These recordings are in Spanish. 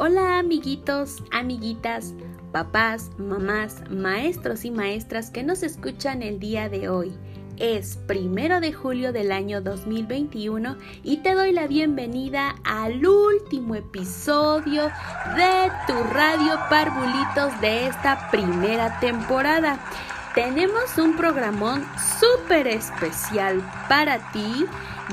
Hola amiguitos, amiguitas, papás, mamás, maestros y maestras que nos escuchan el día de hoy. Es primero de julio del año 2021 y te doy la bienvenida al último episodio de tu radio Parvulitos de esta primera temporada. Tenemos un programón súper especial para ti,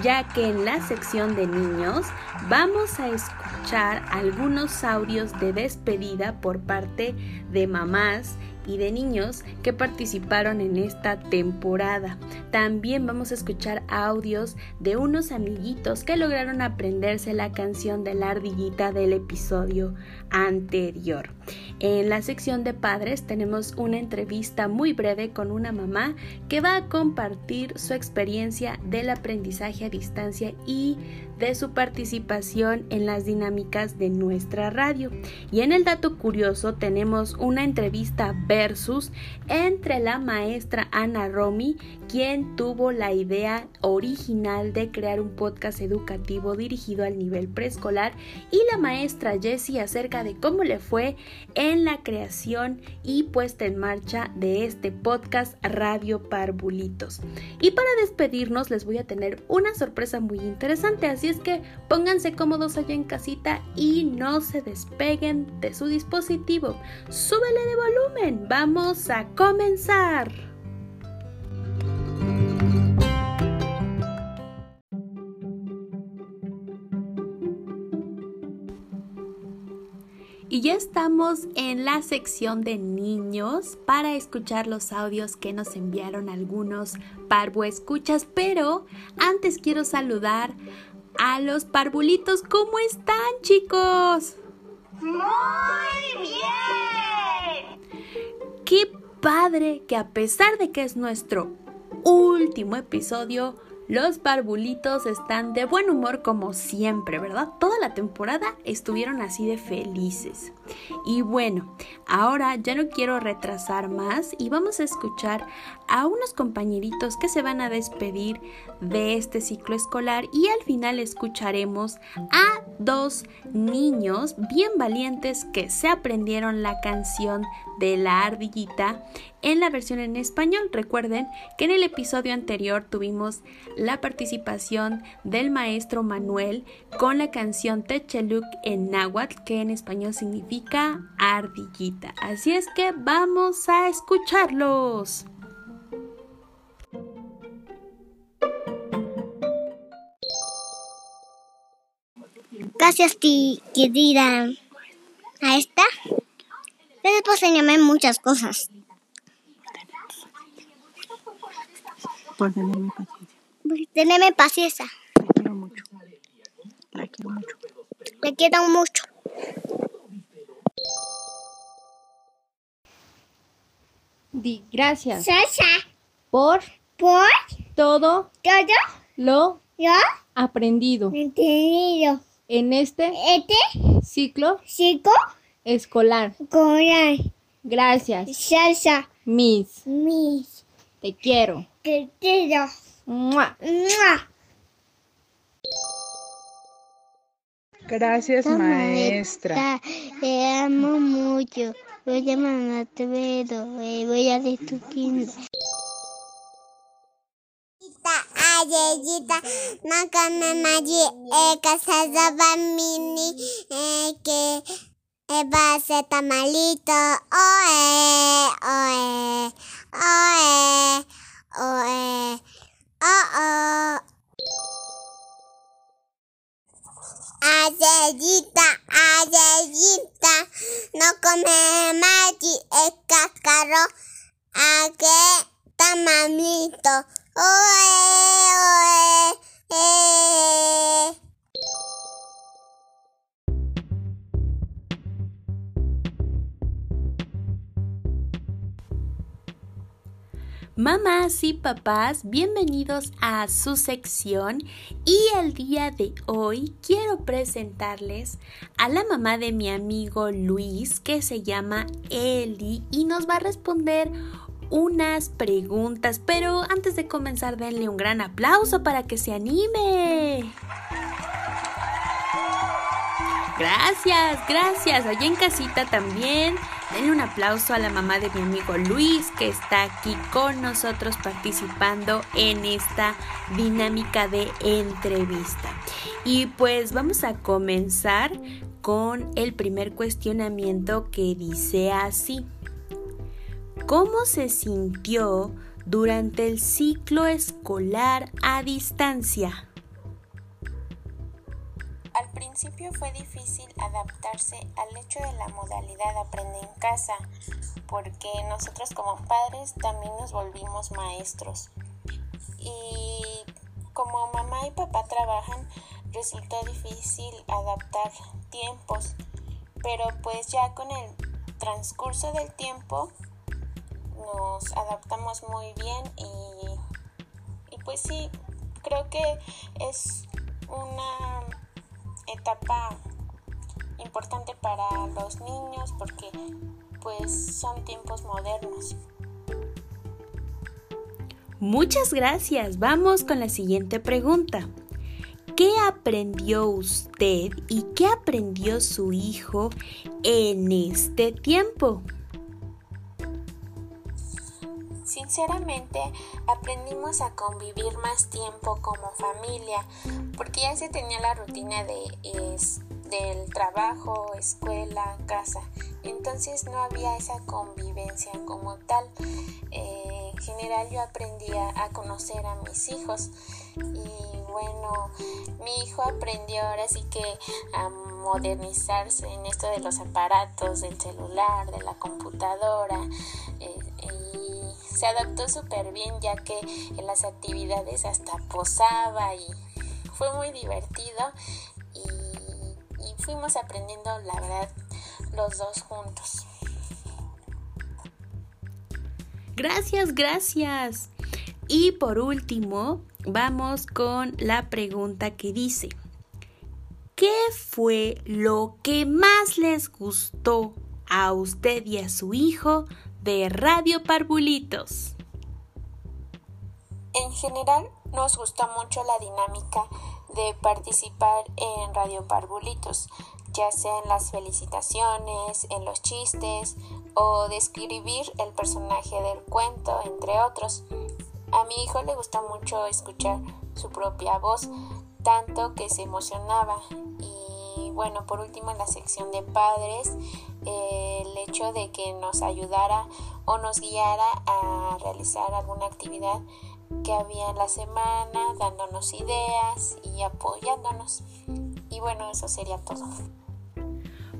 ya que en la sección de niños vamos a escuchar algunos audios de despedida por parte de mamás y de niños que participaron en esta temporada. También vamos a escuchar audios de unos amiguitos que lograron aprenderse la canción de la ardillita del episodio anterior. En la sección de padres tenemos una entrevista muy breve con una mamá que va a compartir su experiencia del aprendizaje a distancia y de su participación en las dinámicas de nuestra radio. Y en el dato curioso tenemos una entrevista versus entre la maestra Ana Romy, quien tuvo la idea original de crear un podcast educativo dirigido al nivel preescolar, y la maestra Jessie acerca de cómo le fue en la creación y puesta en marcha de este podcast Radio Parvulitos. Y para despedirnos les voy a tener una sorpresa muy interesante, así es que pónganse cómodos allá en casita y no se despeguen de su dispositivo. Súbele de volumen, vamos a comenzar. Ya estamos en la sección de niños para escuchar los audios que nos enviaron algunos parvo escuchas, pero antes quiero saludar a los parvulitos. ¿Cómo están, chicos? Muy bien. Qué padre que a pesar de que es nuestro último episodio, los barbulitos están de buen humor como siempre, ¿verdad? Toda la temporada estuvieron así de felices. Y bueno, ahora ya no quiero retrasar más y vamos a escuchar a unos compañeritos que se van a despedir de este ciclo escolar y al final escucharemos a dos niños bien valientes que se aprendieron la canción de la ardillita en la versión en español. Recuerden que en el episodio anterior tuvimos la participación del maestro Manuel con la canción Techeluc en náhuatl, que en español significa ardillita. Así es que vamos a escucharlos. Gracias, querida. A esta. Después puedo enseñarme muchas cosas. Por tenerme paciencia. Por tenerme paciencia. La quiero mucho. La quiero mucho. Le quiero mucho. Di gracias Sasa. por Por todo todo lo yo aprendido entendido. en este Este ciclo chico escolar. la Gracias, salsa. Miss. Mis Te quiero. queridos. ¡Mua! ¡Mua! Gracias, maestra. Te amo mucho. Voy a mamá te veo. Voy a de tu quinto. Ayeyita, nakame maji eka sazaba mini que eba se tamalito oe oe oe oe oh oh Ayeyita, ayeyita, no come maji el cascaro, a que tamalito, oe, oe, eh. Mamás y papás, bienvenidos a su sección y el día de hoy quiero presentarles a la mamá de mi amigo Luis que se llama Eli y nos va a responder unas preguntas, pero antes de comenzar denle un gran aplauso para que se anime. Gracias, gracias. Allá en casita también. Denle un aplauso a la mamá de mi amigo Luis que está aquí con nosotros participando en esta dinámica de entrevista. Y pues vamos a comenzar con el primer cuestionamiento que dice así. ¿Cómo se sintió durante el ciclo escolar a distancia? Al principio fue difícil adaptarse al hecho de la modalidad aprende en casa, porque nosotros como padres también nos volvimos maestros. Y como mamá y papá trabajan, resultó difícil adaptar tiempos, pero pues ya con el transcurso del tiempo nos adaptamos muy bien y, y pues sí, creo que es una etapa importante para los niños porque pues son tiempos modernos. Muchas gracias. Vamos con la siguiente pregunta. ¿Qué aprendió usted y qué aprendió su hijo en este tiempo? Sinceramente, aprendimos a convivir más tiempo como familia, porque ya se tenía la rutina de, del trabajo, escuela, casa. Entonces no había esa convivencia como tal. Eh, en general yo aprendía a conocer a mis hijos y bueno, mi hijo aprendió ahora sí que a modernizarse en esto de los aparatos, del celular, de la computadora. Eh, y se adaptó súper bien ya que en las actividades hasta posaba y fue muy divertido y, y fuimos aprendiendo la verdad los dos juntos. Gracias, gracias. Y por último, vamos con la pregunta que dice, ¿qué fue lo que más les gustó a usted y a su hijo de Radio Parvulitos? En general, nos gustó mucho la dinámica de participar en Radio Parvulitos, ya sea en las felicitaciones, en los chistes o describir el personaje del cuento, entre otros. A mi hijo le gusta mucho escuchar su propia voz, tanto que se emocionaba. Y bueno, por último en la sección de padres, el hecho de que nos ayudara o nos guiara a realizar alguna actividad que había en la semana, dándonos ideas y apoyándonos. Y bueno, eso sería todo.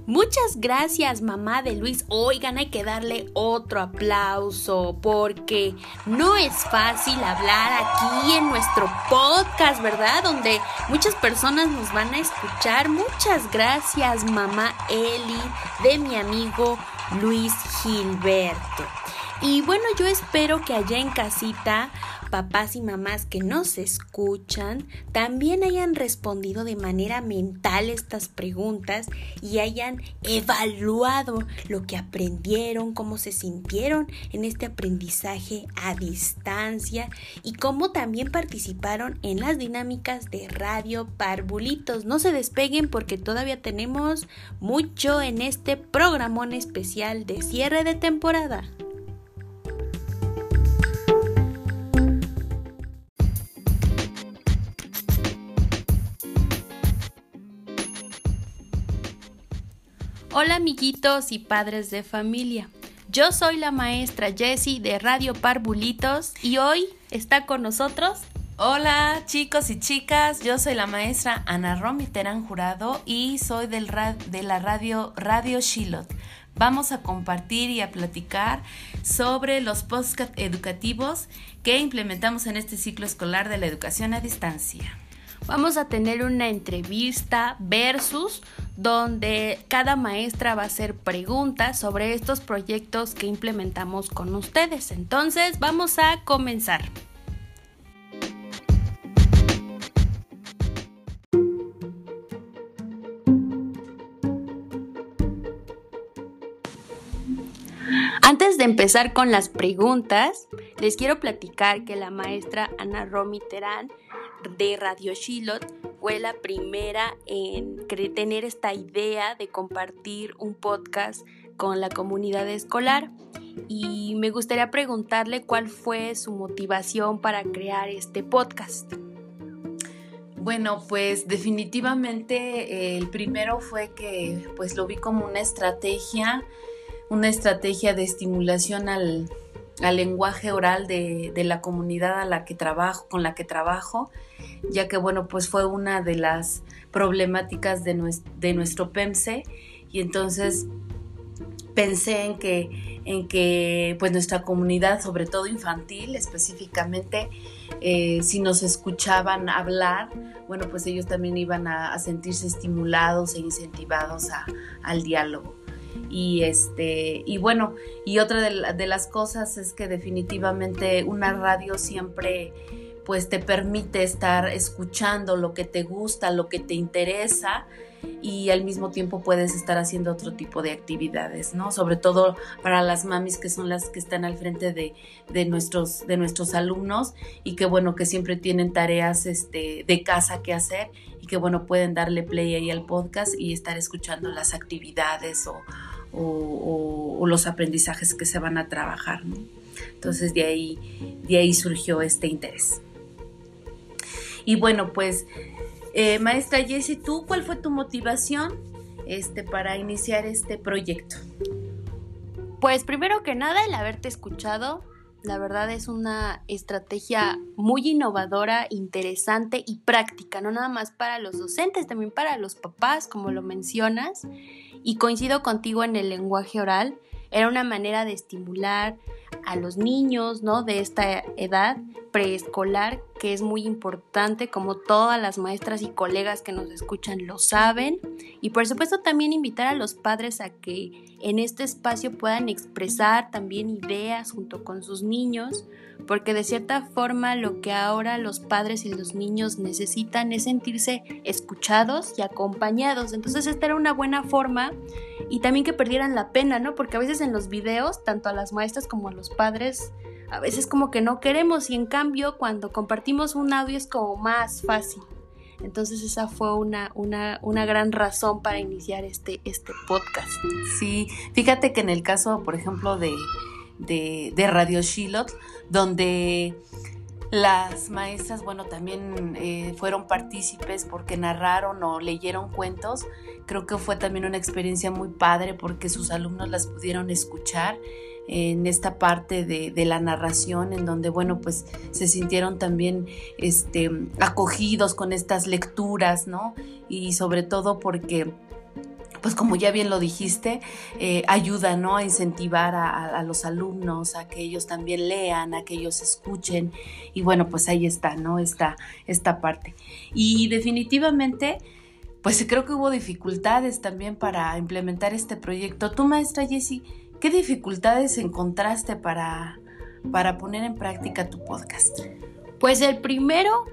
Muchas gracias, mamá de Luis. Oigan, hay que darle otro aplauso porque no es fácil hablar aquí en nuestro podcast, ¿verdad? Donde muchas personas nos van a escuchar. Muchas gracias, mamá Eli, de mi amigo Luis Gilberto. Y bueno, yo espero que allá en casita papás y mamás que nos escuchan también hayan respondido de manera mental estas preguntas y hayan evaluado lo que aprendieron, cómo se sintieron en este aprendizaje a distancia y cómo también participaron en las dinámicas de Radio Parvulitos. No se despeguen porque todavía tenemos mucho en este programón especial de cierre de temporada. Hola amiguitos y padres de familia. Yo soy la maestra Jessie de Radio Parvulitos y hoy está con nosotros. Hola chicos y chicas, yo soy la maestra Ana Romy Terán Jurado y soy del de la radio Radio Shilot. Vamos a compartir y a platicar sobre los podcast educativos que implementamos en este ciclo escolar de la educación a distancia. Vamos a tener una entrevista versus donde cada maestra va a hacer preguntas sobre estos proyectos que implementamos con ustedes. Entonces, vamos a comenzar. Antes de empezar con las preguntas, les quiero platicar que la maestra Ana Romy Terán de Radio Shilot fue la primera en tener esta idea de compartir un podcast con la comunidad escolar y me gustaría preguntarle cuál fue su motivación para crear este podcast. Bueno, pues definitivamente eh, el primero fue que pues lo vi como una estrategia, una estrategia de estimulación al, lenguaje oral de, la comunidad a la que trabajo, con la que trabajo, ya que bueno, pues fue una de las problemáticas de, nuestro, PEMSE y entonces pensé en que, en que pues nuestra comunidad, sobre todo infantil específicamente, eh, si nos escuchaban hablar, bueno, pues ellos también iban a, sentirse estimulados e incentivados al diálogo. Y este, y bueno, y otra de, de las cosas es que definitivamente una radio siempre pues te permite estar escuchando lo que te gusta, lo que te interesa y al mismo tiempo puedes estar haciendo otro tipo de actividades, ¿no? Sobre todo para las mamis que son las que están al frente de, nuestros, de nuestros alumnos y que bueno, que siempre tienen tareas este, de casa que hacer y que bueno, pueden darle play ahí al podcast y estar escuchando las actividades o, los aprendizajes que se van a trabajar, ¿no? Entonces de ahí, de ahí surgió este interés. Y bueno, pues eh, maestra Jessie, ¿tú cuál fue tu motivación este, para iniciar este proyecto? Pues primero que nada, el haberte escuchado, la verdad es una estrategia muy innovadora, interesante y práctica, no nada más para los docentes, también para los papás, como lo mencionas. Y coincido contigo en el lenguaje oral, era una manera de estimular a los niños, ¿no? De esta edad preescolar, que es muy importante, como todas las maestras y colegas que nos escuchan lo saben. Y por supuesto también invitar a los padres a que en este espacio puedan expresar también ideas junto con sus niños, porque de cierta forma lo que ahora los padres y los niños necesitan es sentirse escuchados y acompañados. Entonces esta era una buena forma y también que perdieran la pena, ¿no? Porque a veces en los videos, tanto a las maestras como a los padres, a veces como que no queremos y en cambio cuando compartimos un audio es como más fácil. Entonces esa fue una, una, una, gran razón para iniciar este, este podcast. Sí, fíjate que en el caso, por ejemplo, de, de, Radio Shilot, donde las maestras, bueno, también eh, fueron partícipes porque narraron o leyeron cuentos. Creo que fue también una experiencia muy padre porque sus alumnos las pudieron escuchar en esta parte de, la narración en donde bueno pues se sintieron también este acogidos con estas lecturas no y sobre todo porque pues como ya bien lo dijiste, eh, ayuda ¿no? a incentivar a, los alumnos a que ellos también lean, a que ellos escuchen. Y bueno, pues ahí está, ¿no? Esta, esta parte. Y definitivamente, pues creo que hubo dificultades también para implementar este proyecto. Tú, maestra Jessie, ¿qué dificultades encontraste para, para poner en práctica tu podcast? Pues el primero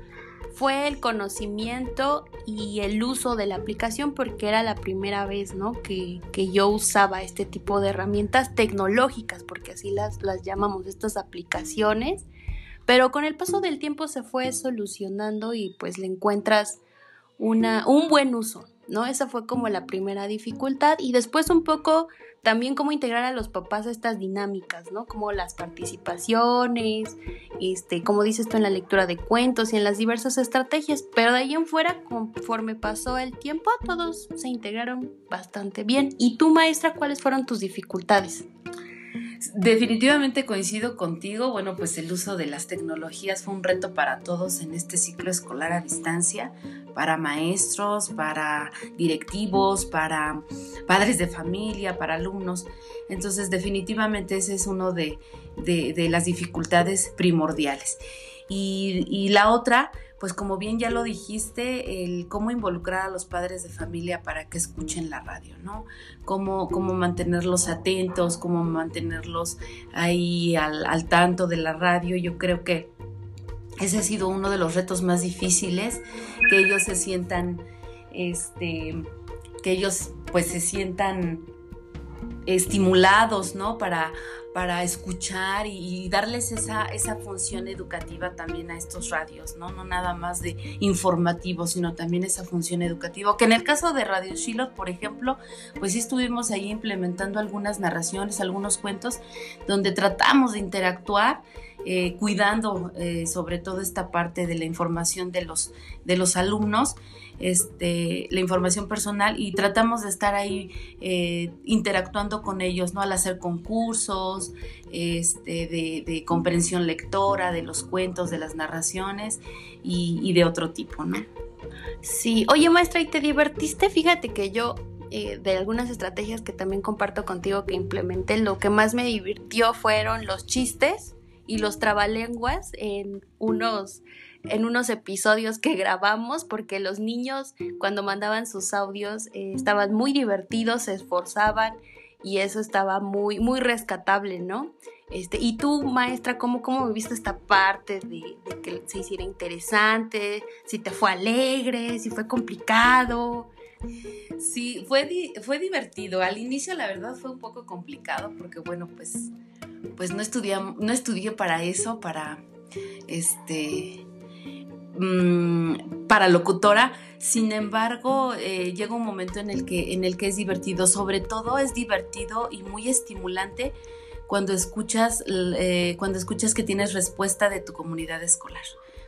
fue el conocimiento y el uso de la aplicación porque era la primera vez ¿no? que, yo usaba este tipo de herramientas tecnológicas, porque así las, las llamamos estas aplicaciones, pero con el paso del tiempo se fue solucionando y pues le encuentras una, un buen uso, ¿no? Esa fue como la primera dificultad y después un poco también cómo integrar a los papás a estas dinámicas, ¿no? Como las participaciones, este, como dices tú en la lectura de cuentos y en las diversas estrategias, pero de ahí en fuera, conforme pasó el tiempo, todos se integraron bastante bien. ¿Y tú, maestra, cuáles fueron tus dificultades? Definitivamente coincido contigo. Bueno, pues el uso de las tecnologías fue un reto para todos en este ciclo escolar a distancia, para maestros, para directivos, para padres de familia, para alumnos. Entonces, definitivamente ese es uno de, las dificultades primordiales. Y la otra, pues como bien ya lo dijiste, el cómo involucrar a los padres de familia para que escuchen la radio, ¿no? Cómo, cómo mantenerlos atentos, cómo mantenerlos ahí al, tanto de la radio. Yo creo que ese ha sido uno de los retos más difíciles, que ellos se sientan, este, que ellos pues se sientan estimulados, ¿no? Para, para escuchar y, darles esa, esa función educativa también a estos radios, ¿no? No nada más de informativo, sino también esa función educativa. Que en el caso de Radio Shilot, por ejemplo, pues sí estuvimos ahí implementando algunas narraciones, algunos cuentos, donde tratamos de interactuar. Eh, cuidando eh, sobre todo esta parte de la información de los, de los alumnos este, la información personal y tratamos de estar ahí eh, interactuando con ellos, ¿no? Al hacer concursos este, de, comprensión lectora, de los cuentos, de las narraciones y, de otro tipo, ¿no? Sí, oye maestra, ¿y te divertiste? Fíjate que yo eh, de algunas estrategias que también comparto contigo que implementé, lo que más me divirtió fueron los chistes y los trabalenguas en unos en unos episodios que grabamos porque los niños cuando mandaban sus audios eh, estaban muy divertidos, se esforzaban y eso estaba muy, muy rescatable, ¿no? Este, y tú, maestra, ¿cómo, cómo viviste esta parte de, que se hiciera interesante? Si te fue alegre, si fue complicado. Sí, fue, fue divertido. Al inicio, la verdad, fue un poco complicado porque, bueno, pues, pues no, estudié, no estudié para eso, para, este, Mm, para locutora. Sin embargo, eh, llega un momento en el, que, en el que es divertido. Sobre todo es divertido y muy estimulante cuando escuchas, eh, cuando escuchas que tienes respuesta de tu comunidad escolar.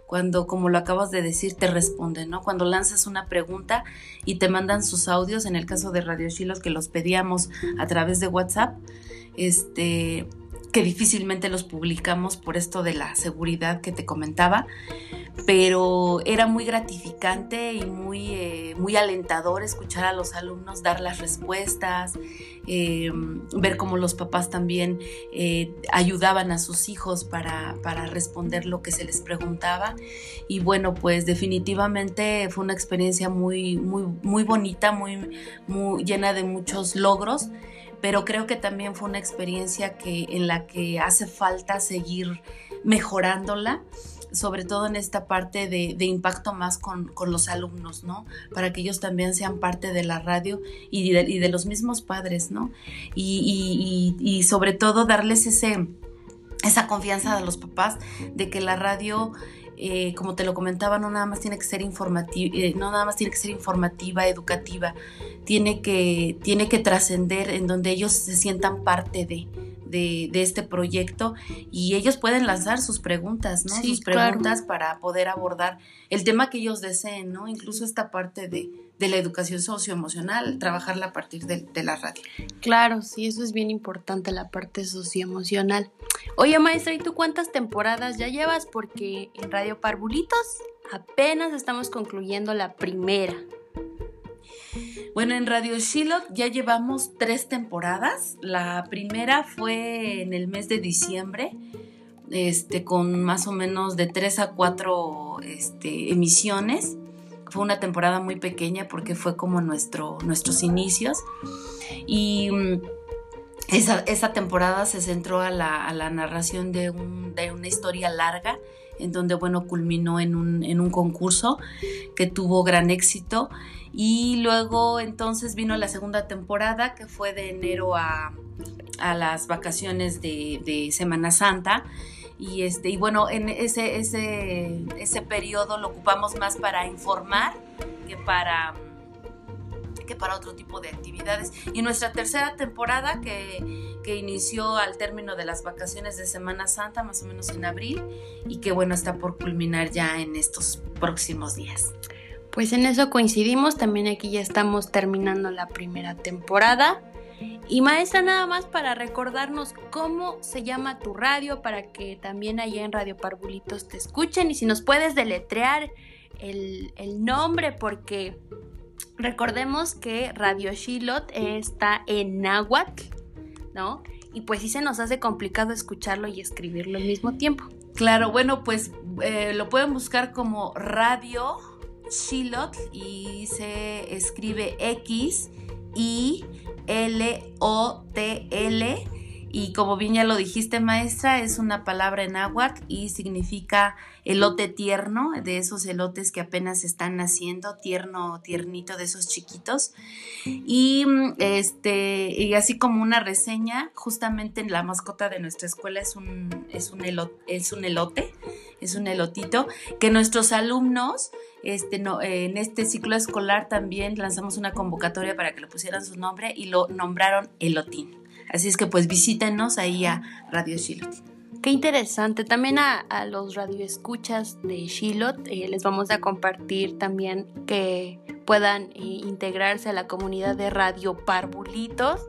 Cuando, como lo acabas de decir, te responden, ¿no? Cuando lanzas una pregunta y te mandan sus audios, en el caso de Radio Shilos, que los pedíamos a través de WhatsApp, este, que difícilmente los publicamos por esto de la seguridad que te comentaba, pero era muy gratificante y muy, eh, muy alentador escuchar a los alumnos dar las respuestas, eh, ver cómo los papás también eh, ayudaban a sus hijos para, para, responder lo que se les preguntaba. Y bueno, pues definitivamente fue una experiencia muy, muy, muy bonita, muy, muy llena de muchos logros pero creo que también fue una experiencia que, en la que hace falta seguir mejorándola sobre todo en esta parte de, impacto más con, los alumnos, ¿no? Para que ellos también sean parte de la radio y de, los mismos padres, ¿no? Y, sobre todo darles ese, esa confianza a los papás de que la radio eh, como te lo comentaba, no nada más tiene que ser informativa, eh, no nada más tiene que ser informativa, educativa, tiene que, tiene que trascender en donde ellos se sientan parte de, de, este proyecto y ellos pueden lanzar sus preguntas, ¿no? sus preguntas para poder abordar el tema que ellos deseen, ¿no? Incluso esta parte de, de la educación socioemocional, trabajarla a partir de, de, la radio. Claro, sí, eso es bien importante, la parte socioemocional. Oye, maestra, ¿y tú cuántas temporadas ya llevas? Porque en Radio Parvulitos apenas estamos concluyendo la primera. Bueno, en Radio Shiloh ya llevamos tres temporadas. La primera fue en el mes de diciembre, este, con más o menos de tres a cuatro este, emisiones. Fue una temporada muy pequeña porque fue como nuestro, nuestros inicios. Y mm, esa, temporada se centró a la, narración de, de una historia larga en donde, bueno, culminó en un, en un concurso que tuvo gran éxito. Y luego entonces vino la segunda temporada, que fue de enero a, a las vacaciones de, de, Semana Santa. Y, este, y bueno, en ese, ese, ese periodo lo ocupamos más para informar que para que para otro tipo de actividades. Y nuestra tercera temporada, que, que, inició al término de las vacaciones de Semana Santa, más o menos en abril, y que bueno, está por culminar ya en estos próximos días. Pues en eso coincidimos, también aquí ya estamos terminando la primera temporada. Y maestra, nada más para recordarnos cómo se llama tu radio, para que también allá en Radio Parvulitos te escuchen y si nos puedes deletrear el, el nombre, porque Recordemos que Radio Shilot está en náhuatl, ¿no? Y pues sí se nos hace complicado escucharlo y escribirlo al mismo tiempo. Claro, bueno, pues eh, lo pueden buscar como Radio Shilot y se escribe X I L O T L y como bien ya lo dijiste maestra, es una palabra en náhuatl y significa elote tierno, de esos elotes que apenas están naciendo, tierno, tiernito, de esos chiquitos. Y este, y así como una reseña, justamente la mascota de nuestra escuela es un, es un, es un elote, es un elotito, que nuestros alumnos este, no, en este ciclo escolar también lanzamos una convocatoria para que le pusieran su nombre y lo nombraron Elotín. Así es que pues visítenos ahí a Radio Shilot. Qué interesante. También a, los radioescuchas de Shilot eh, les vamos a compartir también que puedan eh, integrarse a la comunidad de Radio Parvulitos.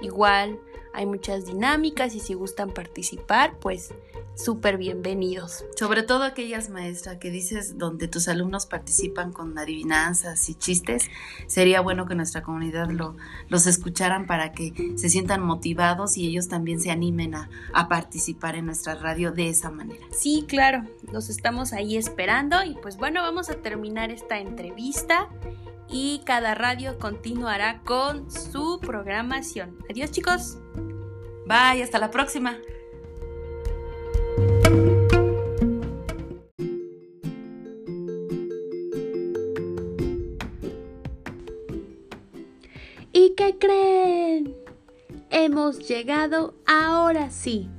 Igual hay muchas dinámicas y si gustan participar, pues súper bienvenidos. Sobre todo aquellas maestras que dices donde tus alumnos participan con adivinanzas y chistes, sería bueno que nuestra comunidad lo, los escucharan para que se sientan motivados y ellos también se animen a, a participar en nuestra radio de esa manera. Sí, claro, los estamos ahí esperando y pues bueno, vamos a terminar esta entrevista y cada radio continuará con su programación. Adiós chicos. Bye, hasta la próxima. Qué creen? Hemos llegado ahora sí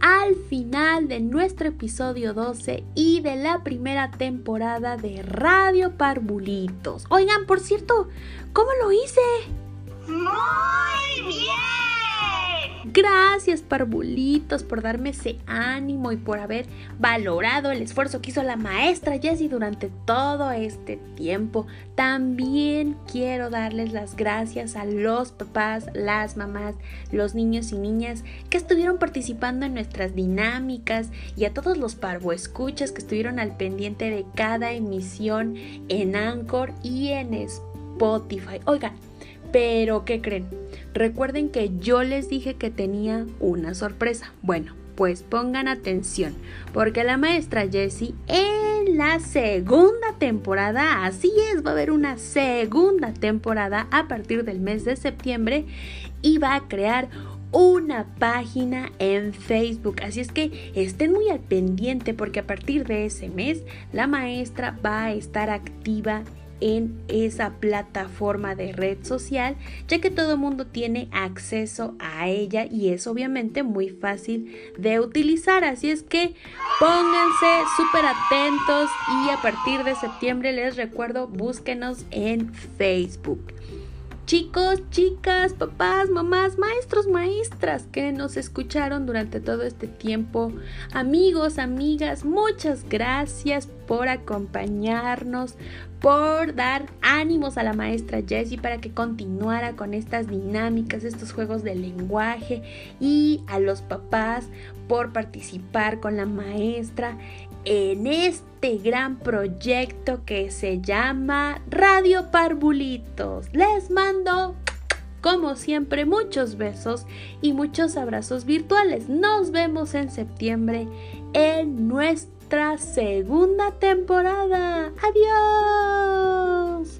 al final de nuestro episodio 12 y de la primera temporada de Radio Parbulitos. Oigan, por cierto, ¿cómo lo hice? Muy bien. Gracias, parvulitos, por darme ese ánimo y por haber valorado el esfuerzo que hizo la maestra Jessie durante todo este tiempo. También quiero darles las gracias a los papás, las mamás, los niños y niñas que estuvieron participando en nuestras dinámicas y a todos los parvoescuchas que estuvieron al pendiente de cada emisión en Anchor y en Spotify. Oigan, pero ¿qué creen? Recuerden que yo les dije que tenía una sorpresa. Bueno, pues pongan atención, porque la maestra Jessie en la segunda temporada, así es, va a haber una segunda temporada a partir del mes de septiembre y va a crear una página en Facebook. Así es que estén muy al pendiente porque a partir de ese mes la maestra va a estar activa en esa plataforma de red social, ya que todo el mundo tiene acceso a ella y es obviamente muy fácil de utilizar. Así es que pónganse súper atentos y a partir de septiembre les recuerdo, búsquenos en Facebook. Chicos, chicas, papás, mamás, maestros, maestras que nos escucharon durante todo este tiempo, amigos, amigas, muchas gracias por acompañarnos, por dar ánimos a la maestra Jessie para que continuara con estas dinámicas, estos juegos de lenguaje y a los papás por participar con la maestra en este gran proyecto que se llama Radio Parvulitos. Les mando como siempre, muchos besos y muchos abrazos virtuales. Nos vemos en septiembre en nuestro segunda temporada. ¡Adiós!